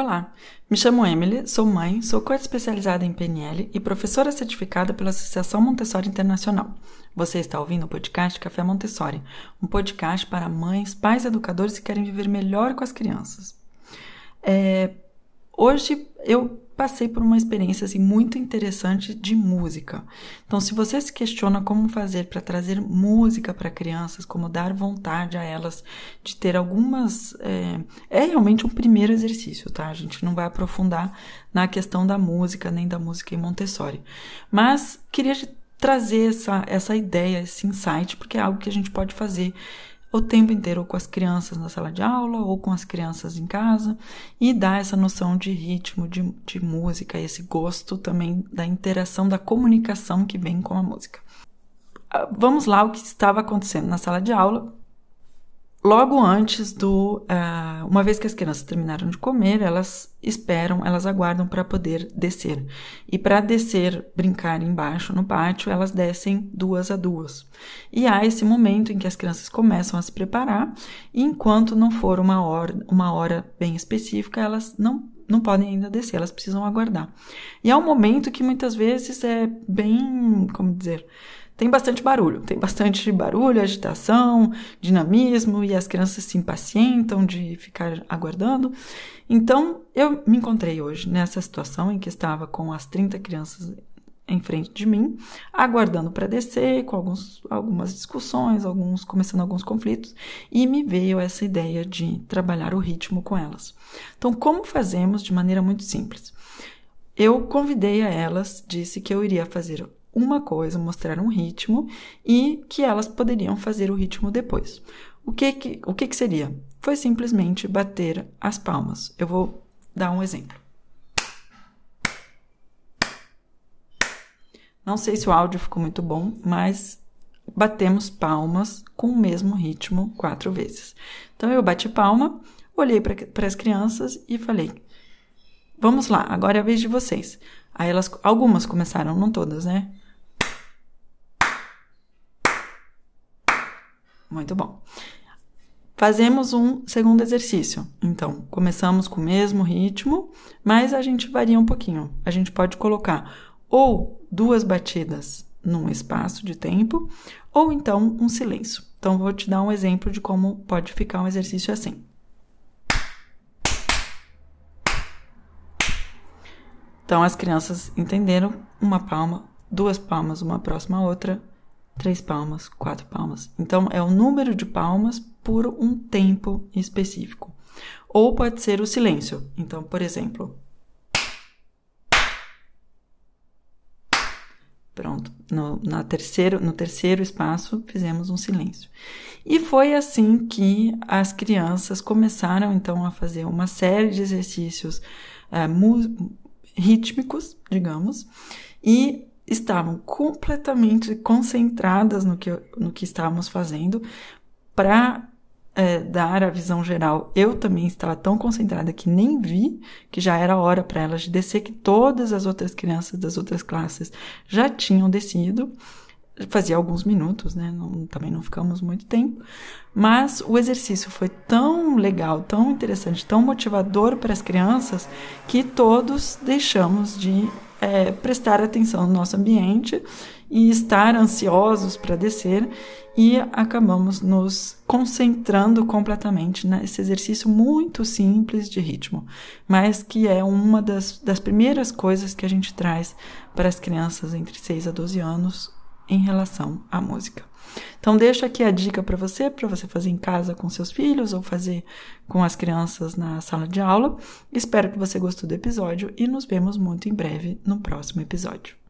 Olá, me chamo Emily, sou mãe, sou coach especializada em PNL e professora certificada pela Associação Montessori Internacional. Você está ouvindo o podcast Café Montessori, um podcast para mães, pais educadores que querem viver melhor com as crianças. É, hoje eu passei por uma experiência assim, muito interessante de música. Então, se você se questiona como fazer para trazer música para crianças, como dar vontade a elas de ter algumas. É, é, realmente um primeiro exercício, tá? A gente não vai aprofundar na questão da música, nem da música em Montessori. Mas queria trazer essa, essa ideia, esse insight, porque é algo que a gente pode fazer o tempo inteiro com as crianças na sala de aula ou com as crianças em casa e dar essa noção de ritmo, de, de música, esse gosto também da interação, da comunicação que vem com a música. Ah, vamos lá, o que estava acontecendo na sala de aula logo antes do. Uh, uma vez que as crianças terminaram de comer, elas esperam, elas aguardam para poder descer. E para descer, brincar embaixo no pátio, elas descem duas a duas. E há esse momento em que as crianças começam a se preparar, e enquanto não for uma hora, uma hora bem específica, elas não não podem ainda descer, elas precisam aguardar. E é um momento que muitas vezes é bem, como dizer, tem bastante barulho, tem bastante barulho, agitação, dinamismo e as crianças se impacientam de ficar aguardando. Então, eu me encontrei hoje nessa situação em que estava com as 30 crianças em frente de mim, aguardando para descer, com alguns, algumas discussões, alguns começando alguns conflitos, e me veio essa ideia de trabalhar o ritmo com elas. Então, como fazemos de maneira muito simples? Eu convidei a elas, disse que eu iria fazer uma coisa, mostrar um ritmo e que elas poderiam fazer o ritmo depois. O que que, o que, que seria? Foi simplesmente bater as palmas. Eu vou dar um exemplo. Não sei se o áudio ficou muito bom, mas batemos palmas com o mesmo ritmo quatro vezes. Então eu bati palma, olhei para as crianças e falei: Vamos lá, agora é a vez de vocês. Aí elas, algumas começaram, não todas, né? Muito bom. Fazemos um segundo exercício. Então, começamos com o mesmo ritmo, mas a gente varia um pouquinho. A gente pode colocar ou duas batidas num espaço de tempo, ou então um silêncio. Então, vou te dar um exemplo de como pode ficar um exercício assim. Então, as crianças entenderam uma palma, duas palmas, uma próxima à outra, três palmas, quatro palmas. Então, é o número de palmas por um tempo específico. Ou pode ser o silêncio. Então, por exemplo. Pronto, no, na terceiro, no terceiro espaço fizemos um silêncio. E foi assim que as crianças começaram então a fazer uma série de exercícios é, rítmicos, digamos, e estavam completamente concentradas no que, no que estávamos fazendo para é, dar a visão geral. Eu também estava tão concentrada que nem vi que já era hora para elas de descer, que todas as outras crianças das outras classes já tinham descido. Fazia alguns minutos, né? Não, também não ficamos muito tempo. Mas o exercício foi tão legal, tão interessante, tão motivador para as crianças que todos deixamos de é, prestar atenção no nosso ambiente e estar ansiosos para descer e acabamos nos concentrando completamente nesse exercício muito simples de ritmo, mas que é uma das, das primeiras coisas que a gente traz para as crianças entre 6 a 12 anos em relação à música. Então deixo aqui a dica para você, para você fazer em casa com seus filhos ou fazer com as crianças na sala de aula. Espero que você gostou do episódio e nos vemos muito em breve no próximo episódio.